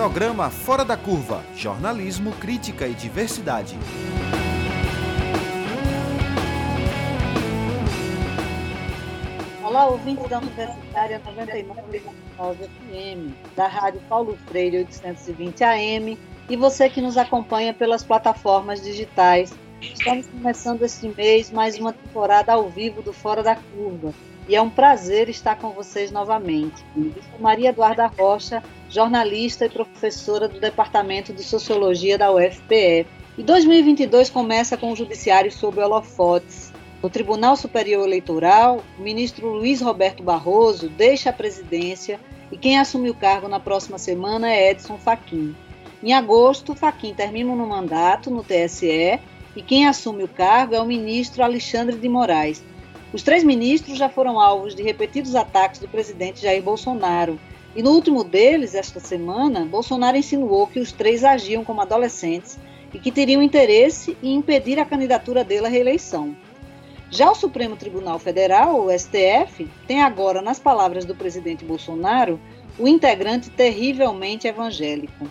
Programa Fora da Curva Jornalismo, Crítica e Diversidade. Olá, ouvintes da Universitária 99,9 FM, da Rádio Paulo Freire 820 AM e você que nos acompanha pelas plataformas digitais. Estamos começando este mês mais uma temporada ao vivo do Fora da Curva e é um prazer estar com vocês novamente. Eu sou Maria Eduarda Rocha, jornalista e professora do Departamento de Sociologia da UFPE. E 2022 começa com o Judiciário sob holofotes. No Tribunal Superior Eleitoral, o ministro Luiz Roberto Barroso deixa a presidência e quem assume o cargo na próxima semana é Edson Fachin. Em agosto, Fachin termina no mandato no TSE e quem assume o cargo é o ministro Alexandre de Moraes, os três ministros já foram alvos de repetidos ataques do presidente Jair Bolsonaro. E no último deles, esta semana, Bolsonaro insinuou que os três agiam como adolescentes e que teriam interesse em impedir a candidatura dele à reeleição. Já o Supremo Tribunal Federal, o STF, tem agora, nas palavras do presidente Bolsonaro, o integrante terrivelmente evangélico.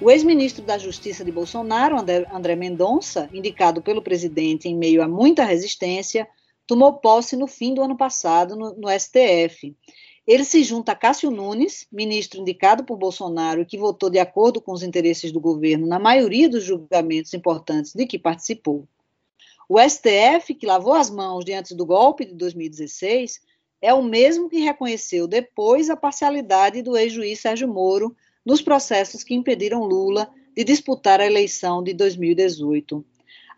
O ex-ministro da Justiça de Bolsonaro, André Mendonça, indicado pelo presidente em meio a muita resistência, tomou posse no fim do ano passado no, no STF. Ele se junta a Cássio Nunes, ministro indicado por Bolsonaro e que votou de acordo com os interesses do governo na maioria dos julgamentos importantes de que participou. O STF, que lavou as mãos diante do golpe de 2016, é o mesmo que reconheceu depois a parcialidade do ex-juiz Sérgio Moro nos processos que impediram Lula de disputar a eleição de 2018.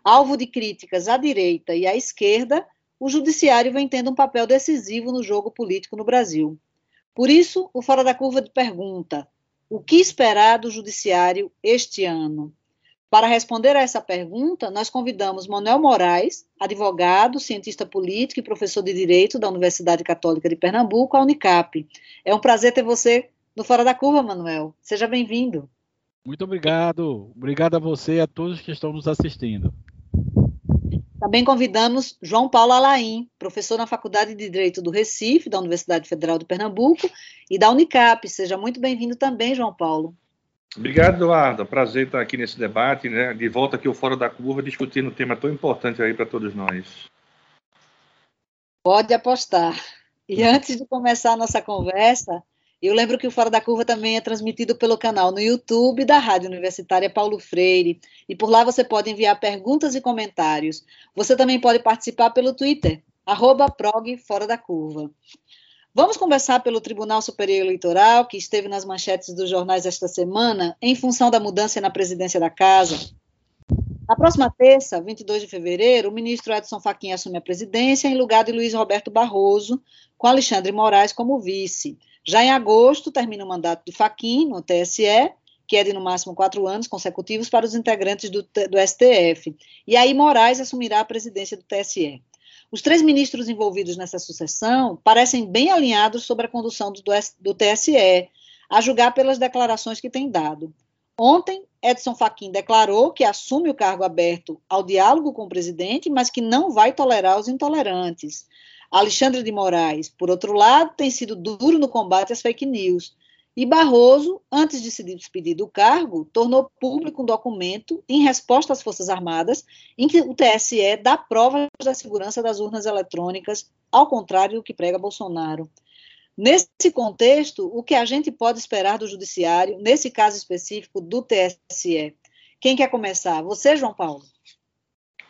Alvo de críticas à direita e à esquerda, o judiciário vem tendo um papel decisivo no jogo político no Brasil. Por isso, o Fora da Curva pergunta: o que esperar do judiciário este ano? Para responder a essa pergunta, nós convidamos Manuel Moraes, advogado, cientista político e professor de Direito da Universidade Católica de Pernambuco, a Unicap. É um prazer ter você no Fora da Curva, Manuel. Seja bem-vindo. Muito obrigado. Obrigado a você e a todos que estão nos assistindo. Também convidamos João Paulo Alaim, professor na Faculdade de Direito do Recife, da Universidade Federal de Pernambuco e da Unicap. Seja muito bem-vindo também, João Paulo. Obrigado, Eduardo. Prazer estar aqui nesse debate, né? de volta aqui ao Fora da Curva, discutindo um tema tão importante aí para todos nós. Pode apostar. E antes de começar a nossa conversa, eu lembro que o Fora da Curva também é transmitido pelo canal no YouTube da Rádio Universitária Paulo Freire. E por lá você pode enviar perguntas e comentários. Você também pode participar pelo Twitter, arroba prog Fora da Curva. Vamos conversar pelo Tribunal Superior Eleitoral, que esteve nas manchetes dos jornais esta semana, em função da mudança na presidência da Casa. Na próxima terça, 22 de fevereiro, o ministro Edson Fachin assume a presidência em lugar de Luiz Roberto Barroso, com Alexandre Moraes como vice. Já em agosto, termina o mandato de Faquim no TSE, que é de no máximo quatro anos consecutivos para os integrantes do, do STF. E aí Moraes assumirá a presidência do TSE. Os três ministros envolvidos nessa sucessão parecem bem alinhados sobre a condução do, do TSE, a julgar pelas declarações que têm dado. Ontem, Edson Fachin declarou que assume o cargo aberto ao diálogo com o presidente, mas que não vai tolerar os intolerantes. Alexandre de Moraes, por outro lado, tem sido duro no combate às fake news. E Barroso, antes de se despedir do cargo, tornou público um documento em resposta às Forças Armadas, em que o TSE dá provas da segurança das urnas eletrônicas, ao contrário do que prega Bolsonaro. Nesse contexto, o que a gente pode esperar do Judiciário, nesse caso específico do TSE? Quem quer começar? Você, João Paulo?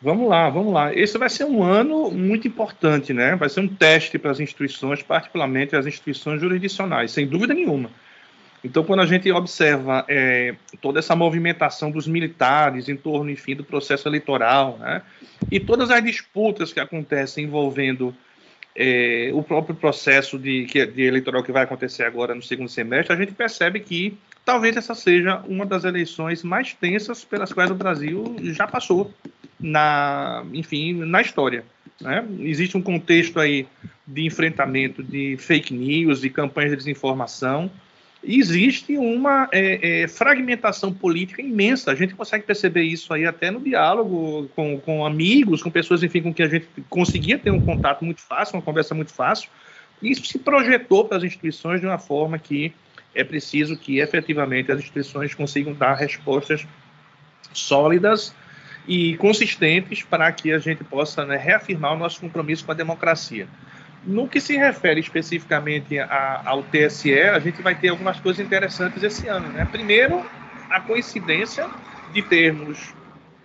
Vamos lá, vamos lá. Esse vai ser um ano muito importante, né? Vai ser um teste para as instituições, particularmente as instituições jurisdicionais, sem dúvida nenhuma. Então, quando a gente observa é, toda essa movimentação dos militares em torno, enfim, do processo eleitoral, né? E todas as disputas que acontecem envolvendo é, o próprio processo de, de eleitoral que vai acontecer agora no segundo semestre, a gente percebe que talvez essa seja uma das eleições mais tensas pelas quais o Brasil já passou na, enfim, na história. Né? Existe um contexto aí de enfrentamento de fake news, de campanhas de desinformação. Existe uma é, é, fragmentação política imensa. A gente consegue perceber isso aí até no diálogo com, com amigos, com pessoas, enfim, com quem a gente conseguia ter um contato muito fácil, uma conversa muito fácil. Isso se projetou para as instituições de uma forma que é preciso que efetivamente as instituições consigam dar respostas sólidas e consistentes para que a gente possa né, reafirmar o nosso compromisso com a democracia. No que se refere especificamente a, ao TSE, a gente vai ter algumas coisas interessantes esse ano. Né? Primeiro, a coincidência de termos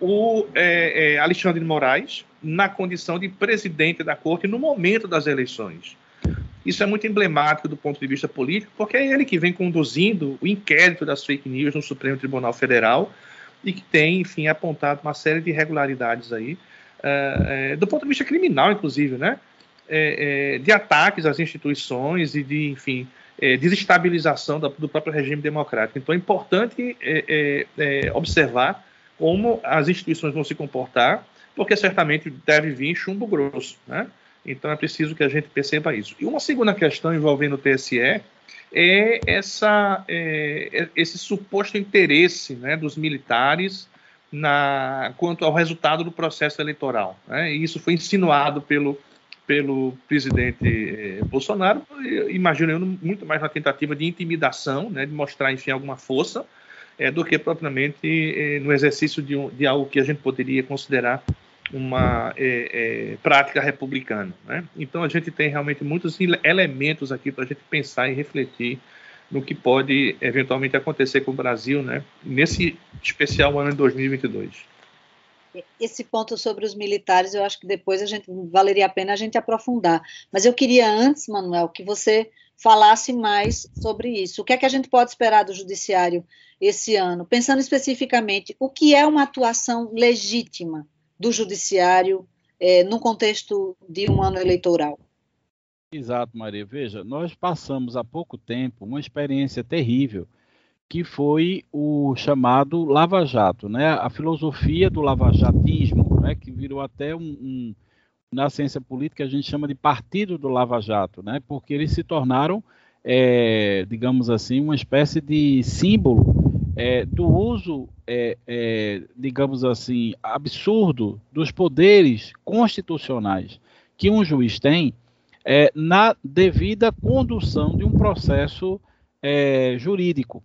o é, é, Alexandre de Moraes na condição de presidente da corte no momento das eleições. Isso é muito emblemático do ponto de vista político, porque é ele que vem conduzindo o inquérito das fake news no Supremo Tribunal Federal e que tem, enfim, apontado uma série de irregularidades aí, é, é, do ponto de vista criminal, inclusive, né? É, de ataques às instituições e de, enfim, desestabilização do próprio regime democrático. Então é importante observar como as instituições vão se comportar, porque certamente deve vir chumbo grosso, né? Então é preciso que a gente perceba isso. E uma segunda questão envolvendo o TSE é, essa, é, é esse suposto interesse né, dos militares na, quanto ao resultado do processo eleitoral. Né? E isso foi insinuado pelo, pelo presidente eh, Bolsonaro, imagino eu, muito mais na tentativa de intimidação, né, de mostrar, enfim, alguma força, é, do que propriamente é, no exercício de, um, de, algo que a gente poderia considerar uma é, é, prática republicana. Né? Então a gente tem realmente muitos elementos aqui para a gente pensar e refletir no que pode eventualmente acontecer com o Brasil, né? nesse especial ano de 2022. Esse ponto sobre os militares, eu acho que depois a gente valeria a pena a gente aprofundar. Mas eu queria antes, Manuel, que você falasse mais sobre isso. O que é que a gente pode esperar do judiciário esse ano? Pensando especificamente, o que é uma atuação legítima do judiciário é, no contexto de um ano eleitoral? Exato, Maria. Veja, nós passamos há pouco tempo uma experiência terrível que foi o chamado Lava Jato, né? A filosofia do lavajatismo, né? Que virou até um, um na ciência política a gente chama de partido do Lava Jato, né? Porque eles se tornaram, é, digamos assim, uma espécie de símbolo é, do uso, é, é, digamos assim, absurdo dos poderes constitucionais que um juiz tem é, na devida condução de um processo é, jurídico.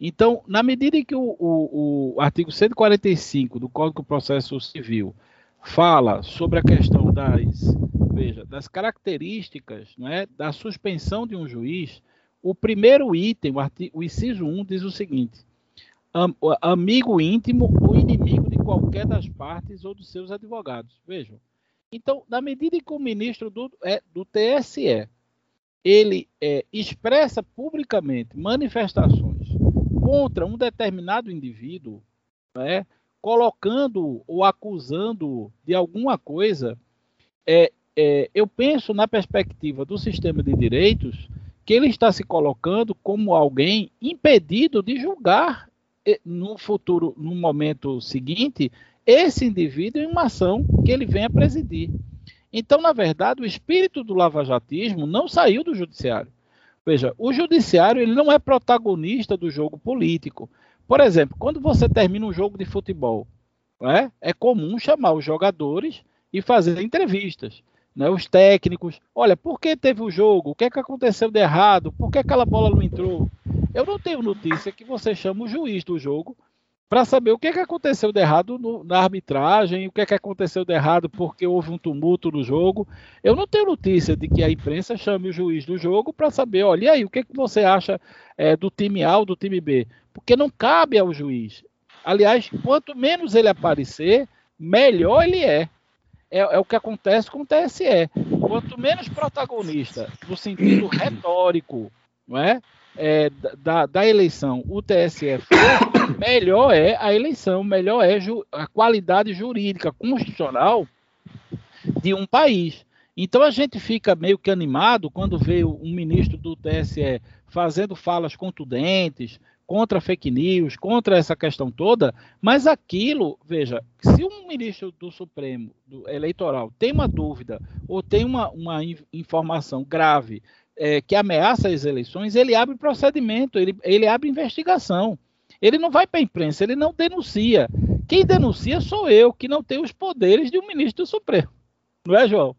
Então, na medida em que o, o, o artigo 145 do Código de Processo Civil fala sobre a questão das, veja, das características né, da suspensão de um juiz, o primeiro item, o, artigo, o inciso 1, diz o seguinte: am, amigo íntimo ou inimigo de qualquer das partes ou dos seus advogados. Vejam. Então, na medida em que o ministro do, é, do TSE ele é, expressa publicamente manifestações contra um determinado indivíduo, né, colocando ou acusando de alguma coisa, é, é, eu penso na perspectiva do sistema de direitos que ele está se colocando como alguém impedido de julgar no futuro, no momento seguinte, esse indivíduo em uma ação que ele venha presidir. Então, na verdade, o espírito do lavajatismo não saiu do judiciário. Veja, o judiciário ele não é protagonista do jogo político. Por exemplo, quando você termina um jogo de futebol, é, é comum chamar os jogadores e fazer entrevistas. Né, os técnicos, olha, por que teve o jogo? O que, é que aconteceu de errado? Por que aquela bola não entrou? Eu não tenho notícia que você chama o juiz do jogo para saber o que, é que aconteceu de errado no, na arbitragem, o que, é que aconteceu de errado porque houve um tumulto no jogo. Eu não tenho notícia de que a imprensa chame o juiz do jogo para saber, olha, e aí, o que, é que você acha é, do time A ou do time B? porque não cabe ao juiz. Aliás, quanto menos ele aparecer, melhor ele é. É, é, o que acontece com o TSE. Quanto menos protagonista, no sentido retórico, não é? É da, da, eleição, o TSE for, melhor é a eleição, melhor é a qualidade jurídica, constitucional de um país. Então a gente fica meio que animado quando vê um ministro do TSE fazendo falas contundentes, contra fake news, contra essa questão toda, mas aquilo, veja, se um ministro do Supremo do Eleitoral tem uma dúvida ou tem uma, uma informação grave é, que ameaça as eleições, ele abre procedimento, ele, ele abre investigação. Ele não vai para a imprensa, ele não denuncia. Quem denuncia sou eu, que não tenho os poderes de um ministro do Supremo. Não é, João?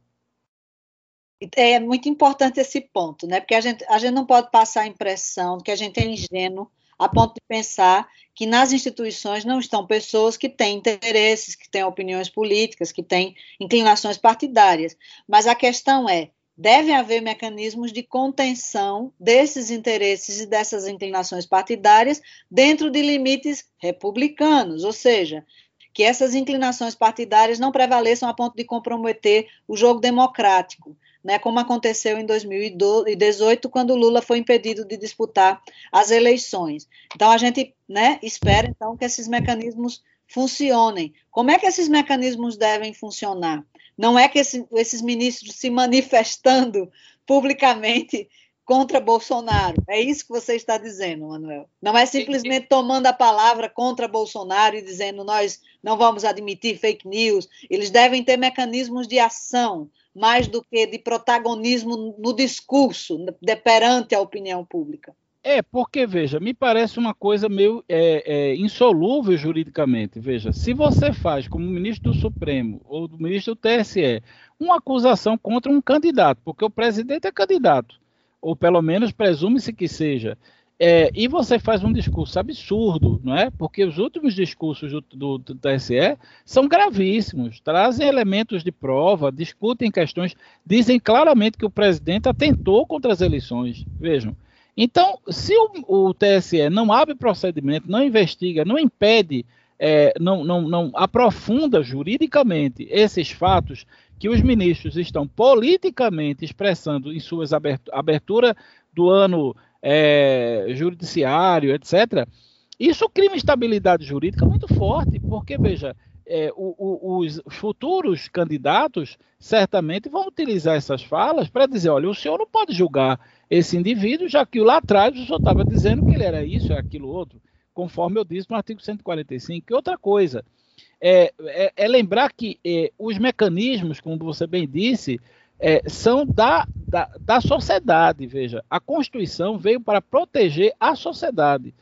É muito importante esse ponto, né? Porque a gente, a gente não pode passar a impressão que a gente é ingênuo a ponto de pensar que nas instituições não estão pessoas que têm interesses, que têm opiniões políticas, que têm inclinações partidárias. Mas a questão é: deve haver mecanismos de contenção desses interesses e dessas inclinações partidárias dentro de limites republicanos, ou seja, que essas inclinações partidárias não prevaleçam a ponto de comprometer o jogo democrático né, como aconteceu em 2018, quando Lula foi impedido de disputar as eleições. Então, a gente né, espera, então, que esses mecanismos funcionem. Como é que esses mecanismos devem funcionar? Não é que esse, esses ministros se manifestando publicamente contra Bolsonaro. É isso que você está dizendo, Manuel. Não é simplesmente tomando a palavra contra Bolsonaro e dizendo nós não vamos admitir fake news. Eles devem ter mecanismos de ação mais do que de protagonismo no discurso, de, perante a opinião pública. É, porque, veja, me parece uma coisa meio é, é, insolúvel juridicamente. Veja, se você faz, como ministro do Supremo ou do ministro do TSE, uma acusação contra um candidato, porque o presidente é candidato, ou pelo menos presume-se que seja, é, e você faz um discurso absurdo, não é? Porque os últimos discursos do, do, do, TSE são gravíssimos, trazem elementos de prova, discutem questões, dizem claramente que o presidente atentou contra as eleições. Vejam. Então, se o, o TSE não abre procedimento, não investiga, não impede, é, não, não, não aprofunda juridicamente esses fatos que os ministros estão politicamente expressando em suas abertura do ano é, judiciário, etc., isso cria uma estabilidade jurídica muito forte, porque, veja, é, o, o, os futuros candidatos certamente vão utilizar essas falas para dizer: olha, o senhor não pode julgar esse indivíduo, já que lá atrás o senhor estava dizendo que ele era isso, aquilo outro, conforme eu disse no artigo 145. E outra coisa, é, é, é lembrar que é, os mecanismos, como você bem disse, é, são da, da, da sociedade. Veja, a Constituição veio para proteger a sociedade.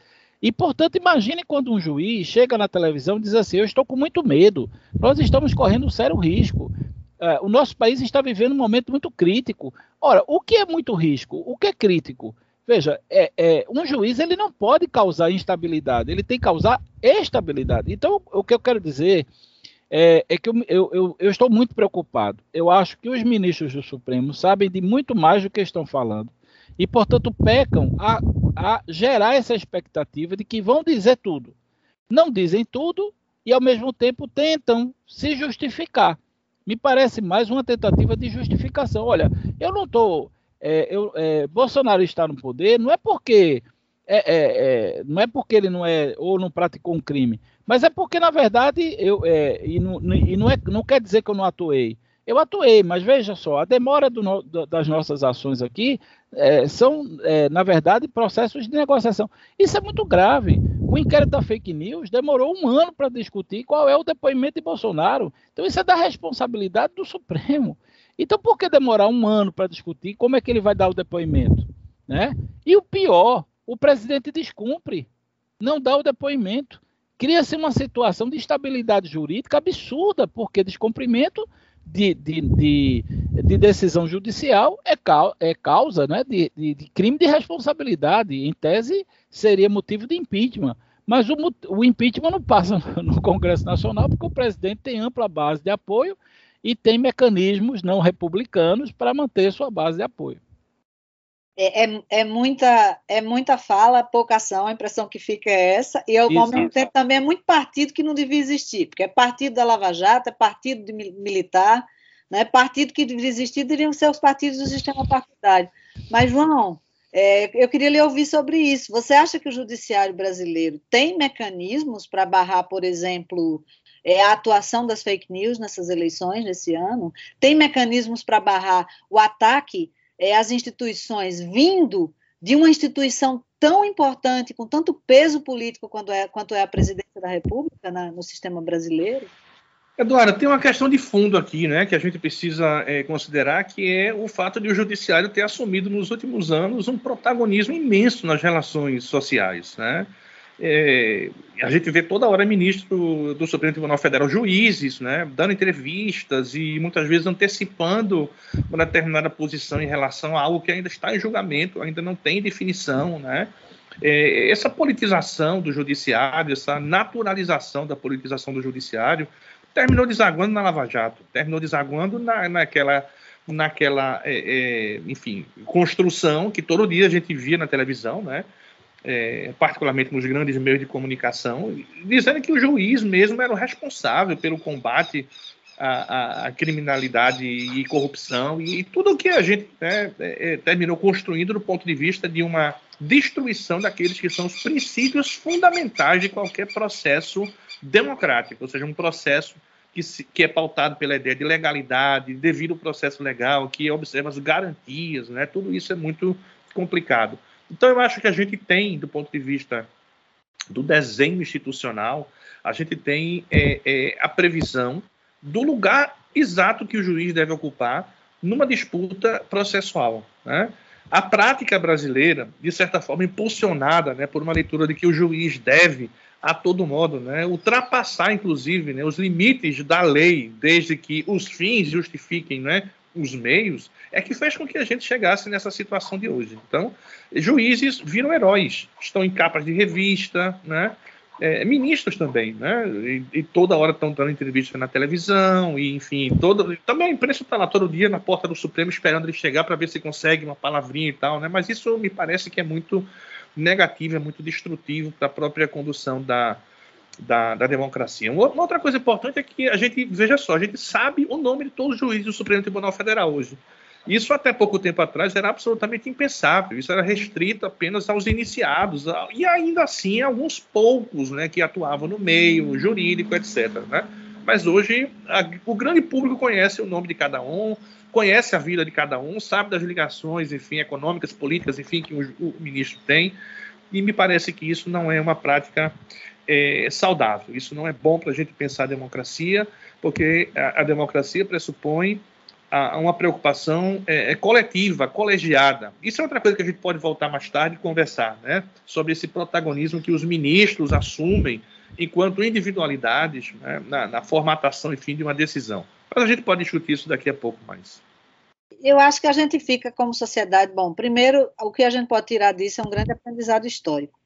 E, portanto, imagine quando um juiz chega na televisão e diz assim: Eu estou com muito medo, nós estamos correndo um sério risco. Uh, o nosso país está vivendo um momento muito crítico. Ora, o que é muito risco? O que é crítico? Veja, é, é, um juiz ele não pode causar instabilidade, ele tem que causar estabilidade. Então, o que eu quero dizer é, é que eu, eu, eu, estou muito preocupado. Eu acho que os ministros do Supremo sabem de muito mais do que estão falando e, portanto, pecam a, a gerar essa expectativa de que vão dizer tudo. Não dizem tudo e, ao mesmo tempo, tentam se justificar. Me parece mais uma tentativa de justificação. Olha, eu não estou. É, é, Bolsonaro está no poder não é porque é, é, é, não é porque ele não é ou não praticou um crime, mas é porque, na verdade, eu, é, e, não, e não, é, não quer dizer que eu não atuei. Eu atuei, mas veja só, a demora do, das nossas ações aqui é, são, é, na verdade, processos de negociação. Isso é muito grave. O inquérito da fake news demorou um ano para discutir qual é o depoimento de Bolsonaro. Então, isso é da responsabilidade do Supremo. Então, por que demorar um ano para discutir como é que ele vai dar o depoimento? Né? E o pior, o presidente descumpre, não dá o depoimento cria-se uma situação de estabilidade jurídica absurda, porque descumprimento de, de, de, de decisão judicial é, é causa né, de, de, crime de responsabilidade. Em tese, seria motivo de impeachment. Mas o, o impeachment não passa no Congresso Nacional, porque o presidente tem ampla base de apoio e tem mecanismos não republicanos para manter sua base de apoio. É, é, é, muita, é muita fala, pouca ação, a impressão que fica é essa, e ao, mesmo tempo também é muito partido que não devia existir, porque é partido da Lava Jato, é partido de militar, né, partido que devia existir deveriam ser os partidos do sistema partidário. Mas, João, é, eu queria lhe ouvir sobre isso. Você acha que o judiciário brasileiro tem mecanismos para barrar, por exemplo, é, a atuação das fake news nessas eleições desse ano? Tem mecanismos para barrar o ataque é, as instituições vindo de uma instituição tão importante, com tanto peso político quanto é, quanto é a presidência da República na, no sistema brasileiro? Eduardo, tem uma questão de fundo aqui, né, que a gente precisa é, considerar, que é o fato de o judiciário ter assumido nos últimos anos um protagonismo imenso nas relações sociais, né? É, a gente vê toda hora ministro do Supremo Tribunal Federal, juízes, né, dando entrevistas e muitas vezes antecipando uma determinada posição em relação a algo que ainda está em julgamento, ainda não tem definição, né? É, essa politização do judiciário, essa naturalização da politização do judiciário, terminou desaguando na Lava Jato, terminou desaguando na, naquela, naquela é, é, enfim, construção que todo dia a gente via na televisão, né? É, particularmente nos grandes meios de comunicação, dizendo que o juiz mesmo era o responsável pelo combate à, à criminalidade e corrupção e, e tudo o que a gente né, é, é, terminou construindo do ponto de vista de uma destruição daqueles que são os princípios fundamentais de qualquer processo democrático, ou seja, um processo que, se, que, é pautado pela ideia de legalidade, devido ao processo legal, que observa as garantias, né? tudo isso é muito complicado. Então, eu acho que a gente tem, do ponto de vista do desenho institucional, a gente tem é, é, a previsão do lugar exato que o juiz deve ocupar numa disputa processual. Né? A prática brasileira, de certa forma, impulsionada né, por uma leitura de que o juiz deve, a todo modo, né, ultrapassar, inclusive, né, os limites da lei, desde que os fins justifiquem né, os meios, é que fez com que a gente chegasse nessa situação de hoje. Então, juízes viram heróis, estão em capas de revista, né? É, ministros também, né? E, e, toda hora estão dando entrevista na televisão, e enfim, todo, também a imprensa está lá todo dia na porta do Supremo esperando ele chegar para ver se consegue uma palavrinha e tal, né? Mas isso me parece que é muito negativo, é muito destrutivo para a própria condução da, da, da, democracia. Uma outra coisa importante é que a gente, veja só, a gente sabe o nome de todos os juízes do Supremo Tribunal Federal hoje. Isso até pouco tempo atrás era absolutamente impensável. Isso era restrito apenas aos iniciados e ainda assim alguns poucos, né, que atuavam no meio jurídico, etc. Né? Mas hoje a, o grande público conhece o nome de cada um, conhece a vida de cada um, sabe das ligações, enfim, econômicas, políticas, enfim, que o, o ministro tem. E me parece que isso não é uma prática é, saudável. Isso não é bom para a gente pensar a democracia, porque a, a democracia pressupõe a, uma preocupação é, é, coletiva, colegiada. Isso é outra coisa que a gente pode voltar mais tarde e conversar, né? Sobre esse protagonismo que os ministros assumem enquanto individualidades né? na, na, formatação, enfim, de uma decisão. Mas a gente pode discutir isso daqui a pouco mais. Eu acho que a gente fica como sociedade. Bom, primeiro, o que a gente pode tirar disso é um grande aprendizado histórico.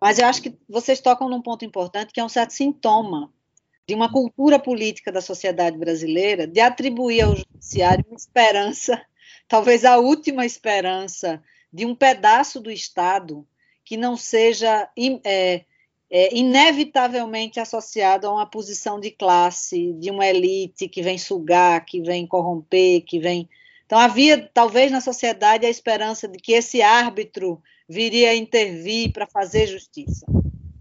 Mas eu acho que vocês tocam num ponto importante que é um certo sintoma de uma cultura política da sociedade brasileira de atribuir ao judiciário uma esperança, talvez a última esperança de um pedaço do Estado que não seja é, é, inevitavelmente associado a uma posição de classe, de uma elite que vem sugar, que vem corromper, que vem. Então havia talvez na sociedade a esperança de que esse árbitro viria a intervir para fazer justiça,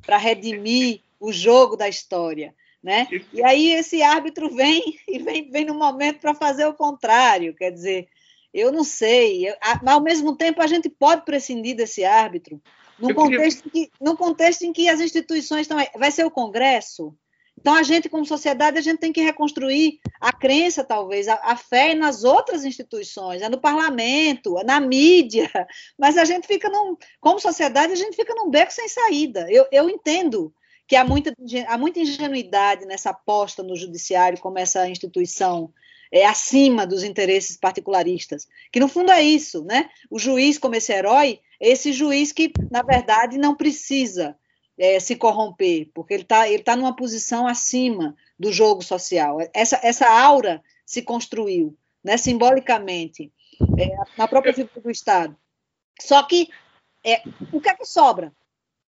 para redimir o jogo da história. Né? E aí esse árbitro vem e vem, vem no momento para fazer o contrário, quer dizer, eu não sei, eu, mas ao mesmo tempo a gente pode prescindir desse árbitro num contexto, queria... que, num contexto em que as instituições estão. Vai ser o Congresso? Então a gente, como sociedade, a gente tem que reconstruir a crença, talvez, a, a fé nas outras instituições, é no parlamento, é na mídia, mas a gente fica num, como sociedade, a gente fica num beco sem saída. Eu, eu entendo que há muita, há muita ingenuidade nessa aposta no judiciário como essa instituição é acima dos interesses particularistas, que no fundo é isso, né? O juiz como esse herói, esse juiz que na verdade não precisa é, se corromper, porque ele está ele tá numa posição acima do jogo social. Essa, essa aura se construiu, né? Simbolicamente é, na própria figura do Estado. Só que é, o que é que sobra?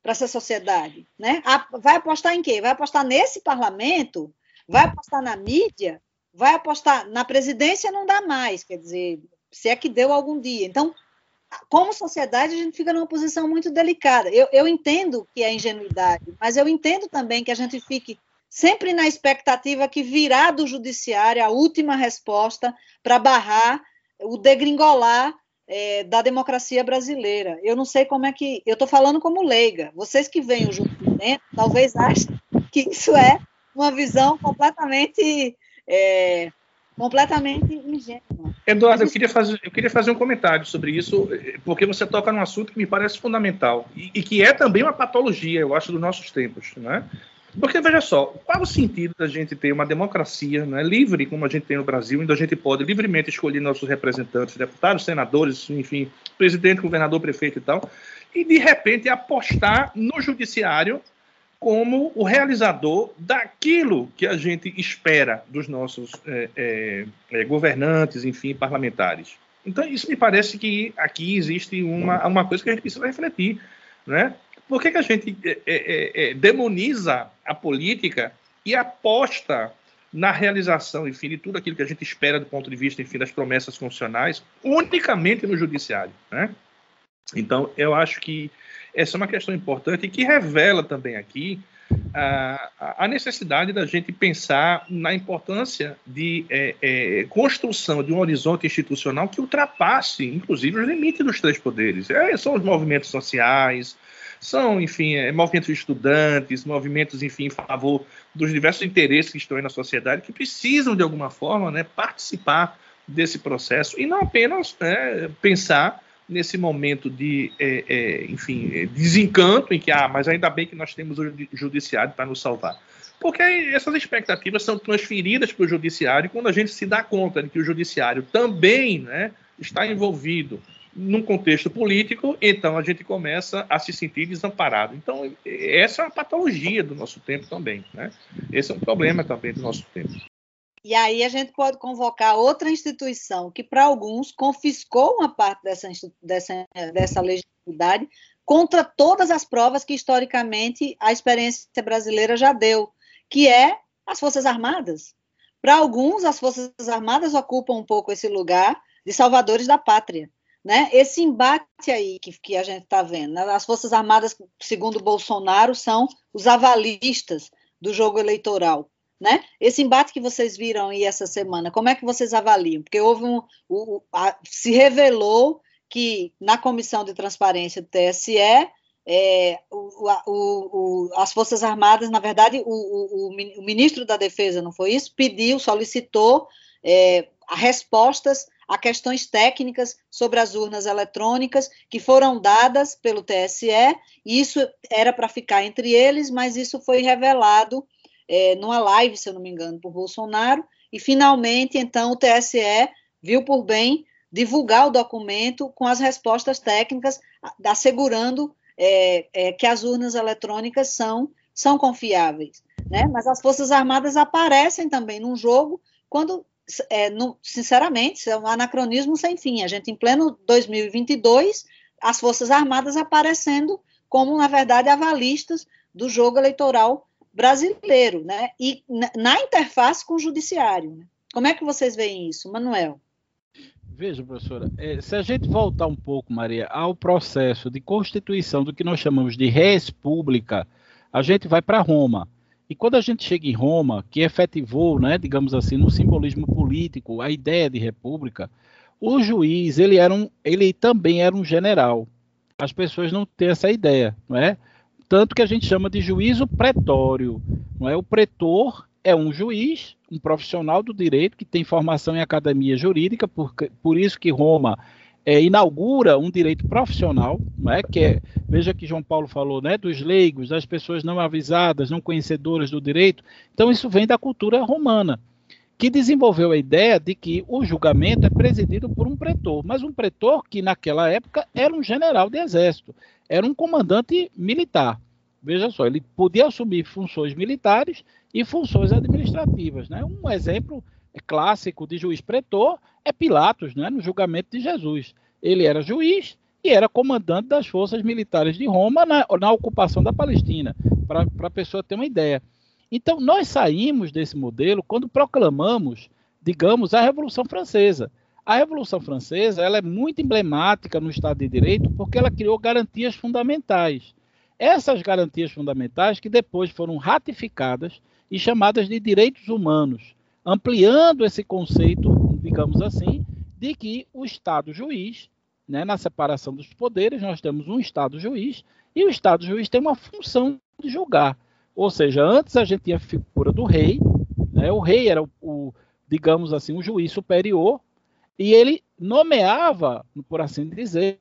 para essa sociedade, né? Vai apostar em quê? Vai apostar nesse parlamento? Vai apostar na mídia? Vai apostar na presidência? Não dá mais, quer dizer, se é que deu algum dia. Então, como sociedade, a gente fica numa posição muito delicada. Eu, eu entendo que é ingenuidade, mas eu entendo também que a gente fique sempre na expectativa que virá do judiciário a última resposta para barrar o degringolar é, da democracia brasileira. Eu não sei como é que. Eu estou falando como leiga. Vocês que veem o junto de dentro, talvez achem que isso é uma visão completamente, é, completamente ingênua. Eduardo, eu queria, fazer, eu queria fazer um comentário sobre isso, porque você toca num assunto que me parece fundamental e, e que é também uma patologia, eu acho, dos nossos tempos. Né? Porque, veja só, qual o sentido da gente ter uma democracia né, livre, como a gente tem no Brasil, onde a gente pode livremente escolher nossos representantes, deputados, senadores, enfim, presidente, governador, prefeito e tal, e de repente apostar no judiciário como o realizador daquilo que a gente espera dos nossos é, é, é, governantes, enfim, parlamentares. Então, isso me parece que aqui existe uma, uma coisa que a gente precisa refletir. Né? Por que, que a gente é, é, é, demoniza a política e aposta na realização, enfim, de tudo aquilo que a gente espera do ponto de vista, enfim, das promessas funcionais, unicamente no judiciário, né? Então, eu acho que essa é uma questão importante e que revela também aqui a, a necessidade da gente pensar na importância de é, é, construção de um horizonte institucional que ultrapasse, inclusive, os limites dos três poderes. É, são os movimentos sociais, são, enfim, é, movimentos estudantes, movimentos, enfim, em favor dos diversos interesses que estão aí na sociedade, que precisam, de alguma forma, né, participar desse processo e não apenas né, pensar nesse momento de, é, é, enfim, é, desencanto em que, ah, mas ainda bem que nós temos o judiciário para nos salvar. Porque essas expectativas são transferidas para o judiciário quando a gente se dá conta de que o judiciário também né, está envolvido num contexto político, então a gente começa a se sentir desamparado. Então, essa é uma patologia do nosso tempo também. Né? Esse é um problema também do nosso tempo. E aí a gente pode convocar outra instituição que, para alguns, confiscou uma parte dessa, dessa, dessa legitimidade contra todas as provas que, historicamente, a experiência brasileira já deu, que é as Forças Armadas. Para alguns, as Forças Armadas ocupam um pouco esse lugar de salvadores da pátria. Né? Esse embate aí que, que a gente está vendo, né? as Forças Armadas, segundo Bolsonaro, são os avalistas do jogo eleitoral. Né? Esse embate que vocês viram aí essa semana, como é que vocês avaliam? Porque houve um. O, a, se revelou que na comissão de transparência do TSE, é, o, o, as Forças Armadas, na verdade, o, ministro da Defesa, não foi isso? Pediu, solicitou é, respostas a questões técnicas sobre as urnas eletrônicas que foram dadas pelo TSE, e isso era para ficar entre eles, mas isso foi revelado é, numa live, se eu não me engano, por Bolsonaro, e finalmente, então, o TSE viu por bem divulgar o documento com as respostas técnicas, assegurando é, é, que as urnas eletrônicas são, são confiáveis. Né? Mas as Forças Armadas aparecem também num jogo quando, é, no, sinceramente, é um anacronismo sem fim. A gente, em pleno 2022, as Forças Armadas aparecendo como, na verdade, avalistas do jogo eleitoral brasileiro, né? E na interface com o judiciário. Né? Como é que vocês veem isso, Manuel? Veja, professora, é, se a gente voltar um pouco, Maria, ao processo de constituição do que nós chamamos de res pública, a gente vai para Roma. E quando a gente chega em Roma, que efetivou, né, digamos assim, no simbolismo político, a ideia de república, o juiz, ele, era um, ele também era um general. As pessoas não têm essa ideia, não é? Tanto que a gente chama de juízo pretório. Não é? O pretor é um juiz, um profissional do direito que tem formação em academia jurídica, por, por isso que Roma é, inaugura um direito profissional, não é? que é, veja que João Paulo falou, né, dos leigos, das pessoas não avisadas, não conhecedoras do direito. Então isso vem da cultura romana, que desenvolveu a ideia de que o julgamento é presidido por um pretor, mas um pretor que naquela época era um general de exército era um comandante militar. Veja só, ele podia assumir funções militares e funções administrativas. Né? Um exemplo clássico de juiz pretor é Pilatos, né? no julgamento de Jesus. Ele era juiz e era comandante das forças militares de Roma na, na ocupação da Palestina, para a pessoa ter uma ideia. Então, nós saímos desse modelo quando proclamamos, digamos, a Revolução Francesa. A Revolução Francesa ela é muito emblemática no Estado de Direito porque ela criou garantias fundamentais. Essas garantias fundamentais que depois foram ratificadas e chamadas de direitos humanos, ampliando esse conceito, digamos assim, de que o Estado juiz, né, na separação dos poderes, nós temos um Estado juiz e o Estado juiz tem uma função de julgar. Ou seja, antes a gente tinha a figura do rei, né, o rei era o, o digamos assim, o juiz superior, e ele nomeava, por assim dizer,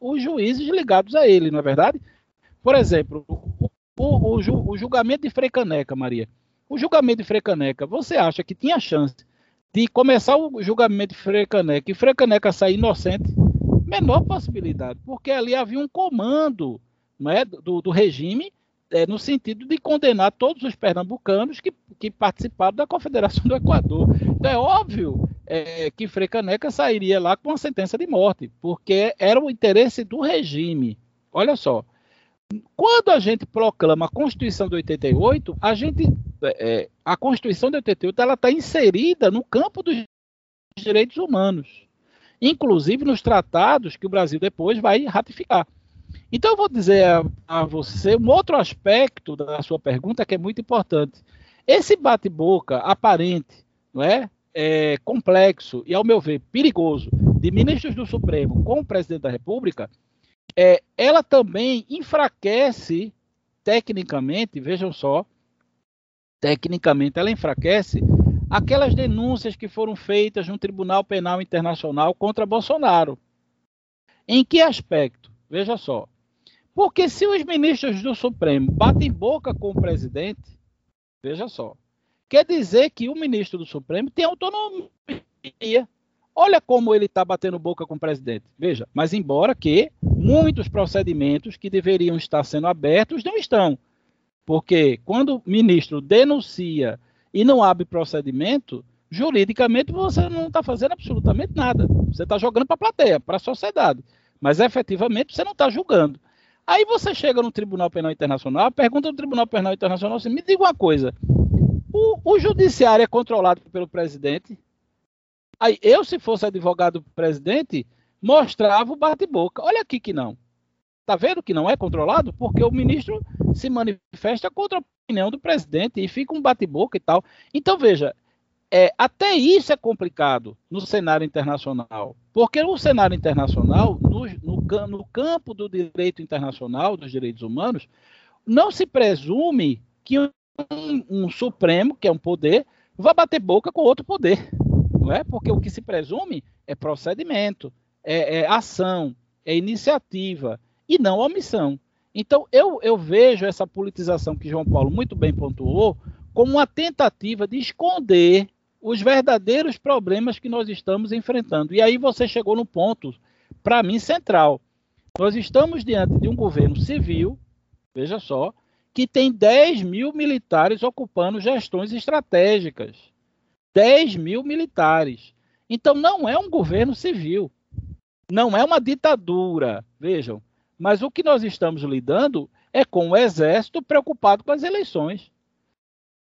os juízes ligados a ele, não é verdade? Por exemplo, o, o, o, julgamento de Frei Caneca, Maria. O julgamento de Frei Caneca, você acha que tinha chance de começar o julgamento de Frei Caneca e Frei Caneca sair inocente? Menor possibilidade, porque ali havia um comando não é, do, do regime é, no sentido de condenar todos os pernambucanos que, que participaram da Confederação do Equador. Então é óbvio é, que Frei Caneca sairia lá com uma sentença de morte, porque era o interesse do regime. Olha só, quando a gente proclama a Constituição de 88, a gente é, é, a Constituição de 88 ela está inserida no campo dos direitos humanos, inclusive nos tratados que o Brasil depois vai ratificar. Então eu vou dizer a, a você um outro aspecto da sua pergunta que é muito importante. Esse bate-boca aparente, não é? é, complexo e, ao meu ver, perigoso de ministros do Supremo com o presidente da República, é, ela também enfraquece tecnicamente, vejam só, tecnicamente ela enfraquece aquelas denúncias que foram feitas no Tribunal Penal Internacional contra Bolsonaro. Em que aspecto? Veja só. Porque se os ministros do Supremo batem boca com o presidente, veja só, quer dizer que o ministro do Supremo tem autonomia. Olha como ele está batendo boca com o presidente. Veja, mas embora que muitos procedimentos que deveriam estar sendo abertos não estão. Porque quando o ministro denuncia e não abre procedimento, juridicamente você não está fazendo absolutamente nada. Você está jogando para a plateia, para a sociedade. Mas efetivamente você não está julgando. Aí você chega no Tribunal Penal Internacional, pergunta no Tribunal Penal Internacional assim, me diga uma coisa, o, o judiciário é controlado pelo presidente. Aí eu, se fosse advogado do presidente, mostrava o bate-boca. Olha aqui que não. Tá vendo que não é controlado? Porque o ministro se manifesta contra a opinião do presidente e fica um bate-boca e tal. Então, veja, é, até isso é complicado no cenário internacional. Porque no cenário internacional, no, no, no campo do direito internacional, dos direitos humanos, não se presume que um, um Supremo, que é um poder, vai bater boca com outro poder. Não é? Porque o que se presume é procedimento, é, é ação, é iniciativa e não omissão. Então, eu, eu vejo essa politização que João Paulo muito bem pontuou como uma tentativa de esconder os verdadeiros problemas que nós estamos enfrentando. E aí você chegou no ponto, para mim, central. Nós estamos diante de um governo civil, veja só, que tem 10 mil militares ocupando gestões estratégicas. 10 mil militares. Então não é um governo civil. Não é uma ditadura. Vejam. Mas o que nós estamos lidando é com o exército preocupado com as eleições.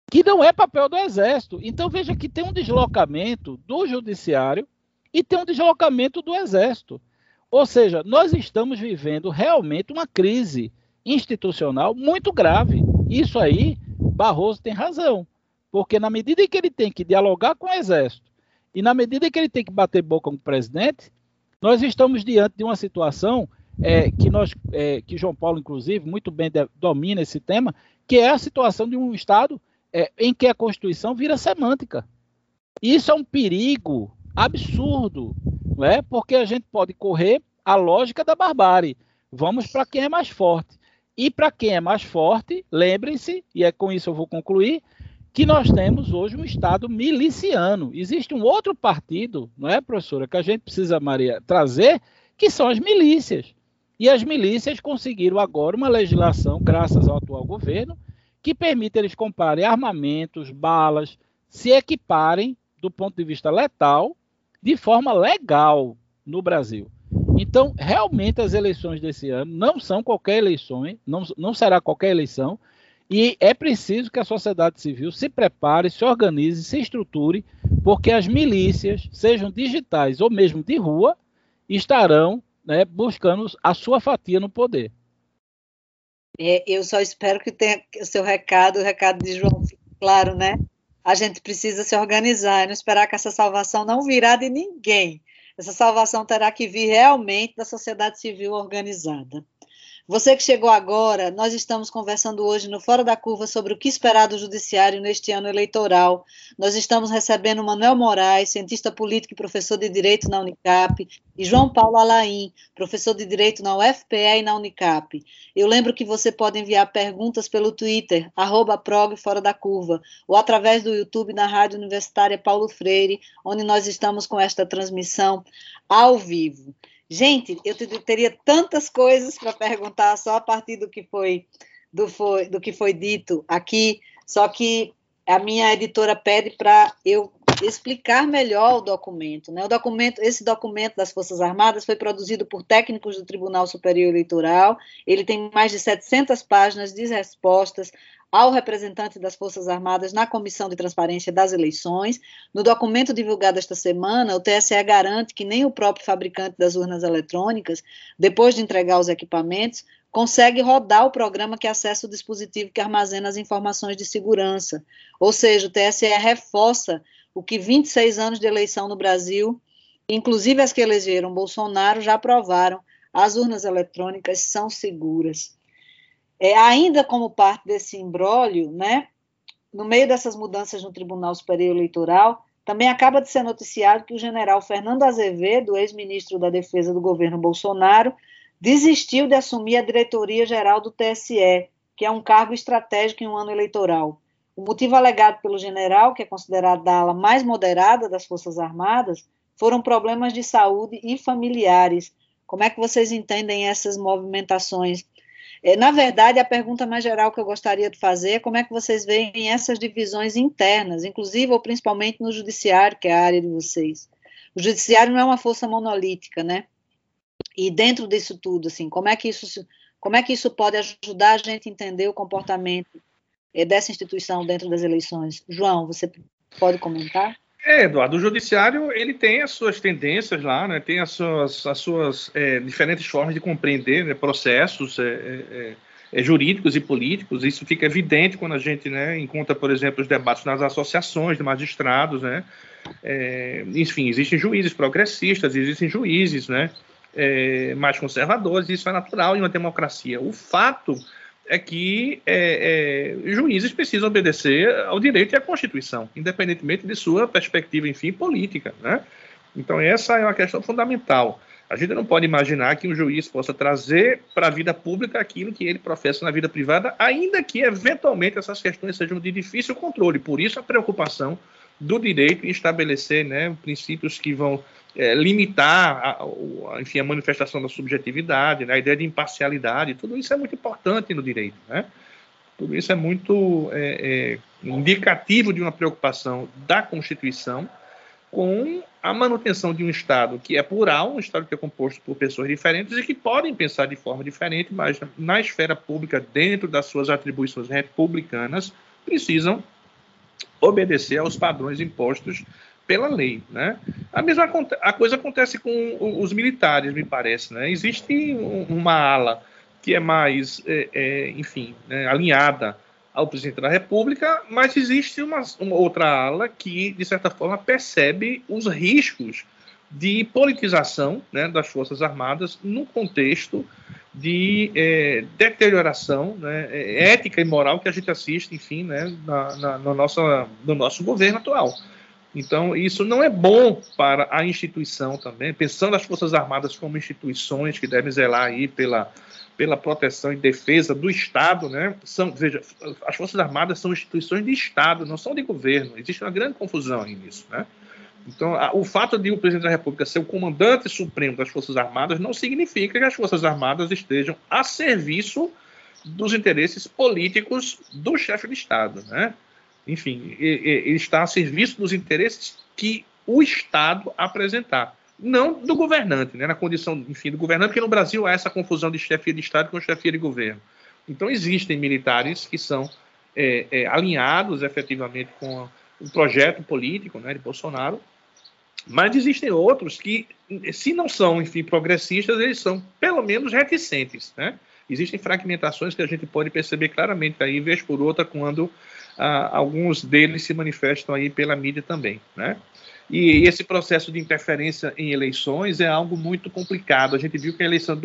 Que não é papel do exército. Então veja que tem um deslocamento do judiciário e tem um deslocamento do exército. Ou seja, nós estamos vivendo realmente uma crise institucional muito grave. Isso aí, Barroso tem razão. Porque na medida em que ele tem que dialogar com o Exército e na medida em que ele tem que bater boca com o presidente, nós estamos diante de uma situação é, que nós, é, que João Paulo, inclusive, muito bem domina esse tema, que é a situação de um Estado é, em que a Constituição vira semântica. Isso é um perigo absurdo, não é? porque a gente pode correr a lógica da barbárie. Vamos para quem é mais forte. E para quem é mais forte, lembrem-se, e é com isso eu vou concluir, que nós temos hoje um Estado miliciano. Existe um outro partido, não é, professora, que a gente precisa, Maria, trazer, que são as milícias. E as milícias conseguiram agora uma legislação, graças ao atual governo, que permite eles comprarem armamentos, balas, se equiparem do ponto de vista letal, de forma legal no Brasil. Então, realmente, as eleições desse ano não são qualquer eleição, não, não será qualquer eleição, e é preciso que a sociedade civil se prepare, se organize, se estruture, porque as milícias, sejam digitais ou mesmo de rua, estarão né, buscando a sua fatia no poder. É, eu só espero que tenha o seu recado, o recado de João, claro, né? A gente precisa se organizar e não esperar que essa salvação não virá de ninguém essa salvação terá que vir realmente da sociedade civil organizada. Você que chegou agora, nós estamos conversando hoje no Fora da Curva sobre o que esperar do Judiciário neste ano eleitoral. Nós estamos recebendo Manuel Moraes, cientista político e professor de Direito na Unicap, e João Paulo Alaim, professor de Direito na UFPE e na Unicap. Eu lembro que você pode enviar perguntas pelo Twitter, arroba prog Fora da Curva, ou através do YouTube na Rádio Universitária Paulo Freire, onde nós estamos com esta transmissão ao vivo. Gente, eu teria tantas coisas para perguntar só a partir do que foi do, foi, do que foi dito aqui, só que a minha editora pede para eu explicar melhor o documento. Né? O documento, esse documento das Forças Armadas foi produzido por técnicos do Tribunal Superior Eleitoral. Ele tem mais de 700 páginas de respostas ao representante das Forças Armadas na Comissão de Transparência das Eleições. No documento divulgado esta semana, o TSE garante que nem o próprio fabricante das urnas eletrônicas, depois de entregar os equipamentos, consegue rodar o programa que acessa o dispositivo que armazena as informações de segurança. Ou seja, o TSE reforça o que 26 anos de eleição no Brasil, inclusive as que elegeram Bolsonaro, já aprovaram. As urnas eletrônicas são seguras. É, ainda como parte desse imbróglio, né, no meio dessas mudanças no Tribunal Superior Eleitoral, também acaba de ser noticiado que o general Fernando Azevedo, ex-ministro da Defesa do governo Bolsonaro, desistiu de assumir a diretoria geral do TSE, que é um cargo estratégico em um ano eleitoral. O motivo alegado pelo general, que é considerado a ala mais moderada das Forças Armadas, foram problemas de saúde e familiares. Como é que vocês entendem essas movimentações é, na verdade, a pergunta mais geral que eu gostaria de fazer é como é que vocês veem essas divisões internas, inclusive ou principalmente no judiciário, que é a área de vocês. O judiciário não é uma força monolítica, né? E dentro disso tudo, assim, como é que isso, como é que isso pode ajudar a gente a entender o comportamento dessa instituição dentro das eleições? João, você pode comentar? É, Eduardo, o judiciário ele tem as suas tendências lá, né? tem as suas, as suas é, diferentes formas de compreender né? processos é, é, é, jurídicos e políticos. Isso fica evidente quando a gente né, encontra, por exemplo, os debates nas associações de magistrados. Né? É, enfim, existem juízes progressistas, existem juízes né, é, mais conservadores, isso é natural em uma democracia. O fato é que é, é, juízes precisam obedecer ao direito e à Constituição, independentemente de sua perspectiva, enfim, política. Né? Então, essa é uma questão fundamental. A gente não pode imaginar que um juiz possa trazer para a vida pública aquilo que ele professa na vida privada, ainda que, eventualmente, essas questões sejam de difícil controle. Por isso, a preocupação do direito em estabelecer né, princípios que vão é, limitar a, a, enfim, a manifestação da subjetividade, né, a ideia de imparcialidade, tudo isso é muito importante no direito. Né? Tudo isso é muito é, é, indicativo de uma preocupação da Constituição com a manutenção de um Estado que é plural, um Estado que é composto por pessoas diferentes e que podem pensar de forma diferente, mas na esfera pública, dentro das suas atribuições republicanas, precisam obedecer aos padrões impostos pela lei, né? A mesma a coisa acontece com os militares, me parece, né? Existe uma ala que é mais, é, é, enfim, né, alinhada ao presidente da República, mas existe uma, uma, outra ala que, de certa forma, percebe os riscos de politização né, das Forças Armadas no contexto de é, deterioração né, é, ética e moral que a gente assiste, enfim, né, na, na, no, nosso, no nosso governo atual. Então, isso não é bom para a instituição também, pensando as Forças Armadas como instituições que devem zelar aí pela, pela proteção e defesa do Estado, né? São, veja, as Forças Armadas são instituições de Estado, não são de governo. Existe uma grande confusão aí nisso, né? Então, a, o fato de o presidente da República ser o comandante supremo das Forças Armadas não significa que as Forças Armadas estejam a serviço dos interesses políticos do chefe de Estado, né? Enfim, ele está a serviço dos interesses que o Estado apresentar, não do governante, né, na condição, enfim, do governante, porque no Brasil há essa confusão de chefia de Estado com chefia de governo. Então, existem militares que são é, é, alinhados efetivamente com o projeto político né, de Bolsonaro, mas existem outros que, se não são, enfim, progressistas, eles são pelo menos reticentes, né? Existem fragmentações que a gente pode perceber claramente aí, vez por outra, quando ah, alguns deles se manifestam aí pela mídia também, né? E esse processo de interferência em eleições é algo muito complicado. A gente viu que a eleição de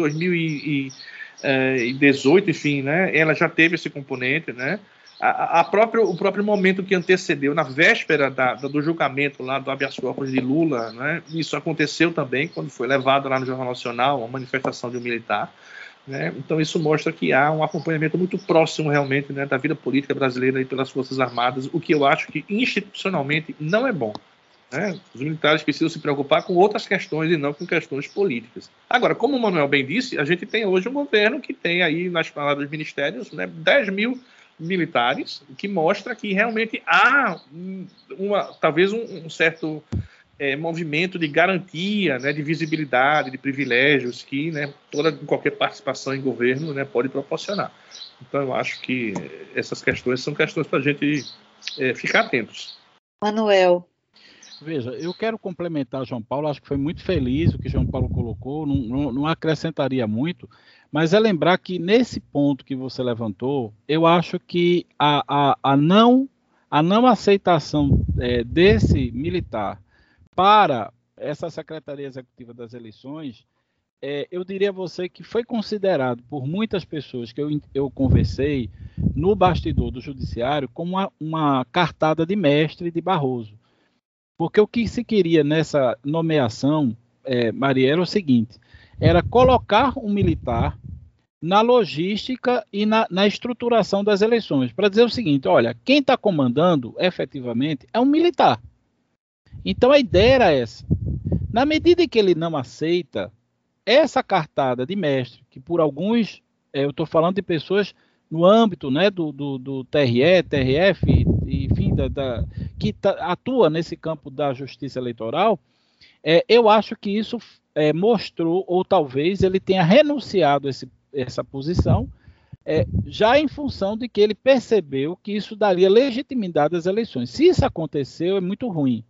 é, e 18, enfim, né, ela já teve esse componente, né, a, a próprio, o próprio momento que antecedeu, na véspera da, do julgamento lá do habeas corpus de Lula, né, isso aconteceu também quando foi levado lá no Jornal Nacional uma manifestação de um militar. Né, então isso mostra que há um acompanhamento muito próximo realmente né, da vida política brasileira e pelas Forças Armadas, o que eu acho que institucionalmente não é bom. Né? Os militares precisam se preocupar com outras questões e não com questões políticas. Agora, como o Manuel bem disse, a gente tem hoje um governo que tem aí nas palavras dos ministérios né, 10 mil militares, o que mostra que realmente há uma, talvez um, um certo é, movimento de garantia, né, de visibilidade, de privilégios que né, toda qualquer participação em governo né, pode proporcionar. Então, eu acho que essas questões são questões para a gente é, ficar atentos. Manuel. Veja, eu quero complementar João Paulo, acho que foi muito feliz o que João Paulo colocou, não, não, não acrescentaria muito, mas é lembrar que nesse ponto que você levantou, eu acho que a, a, a não, a não aceitação é, desse militar para essa Secretaria Executiva das Eleições, é, eu diria a você que foi considerado por muitas pessoas que eu, eu conversei no bastidor do Judiciário como uma, uma cartada de mestre de Barroso. Porque o que se queria nessa nomeação, é, Maria, era o seguinte: era colocar um militar na logística e na, na estruturação das eleições, para dizer o seguinte: olha, quem está comandando efetivamente é um militar. Então a ideia era essa. Na medida em que ele não aceita essa cartada de mestre, que por alguns, é, eu estou falando de pessoas no âmbito né, do, do, do TRE, TRF, enfim, da, da que tá, atua nesse campo da justiça eleitoral, é, eu acho que isso é, mostrou, ou talvez ele tenha renunciado esse, essa posição, é, já em função de que ele percebeu que isso daria legitimidade às eleições. Se isso aconteceu, é muito ruim.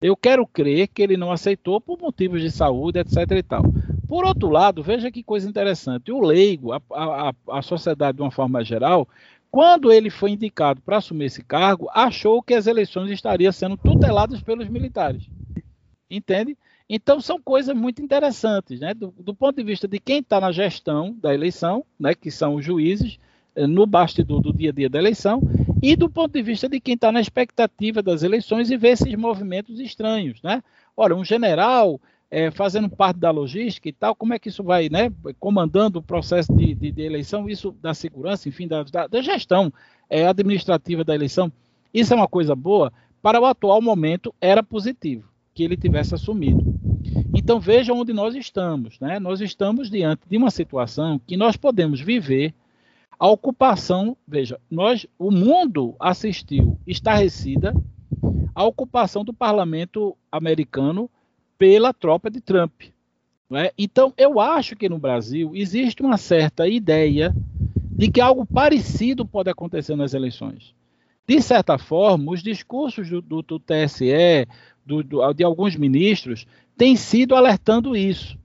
Eu quero crer que ele não aceitou por motivos de saúde, etc. e tal. Por outro lado, veja que coisa interessante. O leigo, a, a, a sociedade de uma forma geral, quando ele foi indicado para assumir esse cargo, achou que as eleições estariam sendo tuteladas pelos militares. Entende? Então são coisas muito interessantes, né? Do, do ponto de vista de quem está na gestão da eleição, né? Que são os juízes no bastidor do dia a dia da eleição, e do ponto de vista de quem está na expectativa das eleições e vê esses movimentos estranhos, né? Ora, um general é, fazendo parte da logística e tal, como é que isso vai, né? Comandando o processo de, de, de eleição, isso da segurança, enfim, da, da, da gestão é, administrativa da eleição, isso é uma coisa boa. Para o atual momento, era positivo que ele tivesse assumido. Então veja onde nós estamos, né? Nós estamos diante de uma situação que nós podemos viver a ocupação, veja, nós, o mundo assistiu estarrecida a ocupação do parlamento americano pela tropa de Trump. É? Então, eu acho que no Brasil existe uma certa ideia de que algo parecido pode acontecer nas eleições. De certa forma, os discursos do, do, do TSE, do, de alguns ministros, têm sido alertando isso.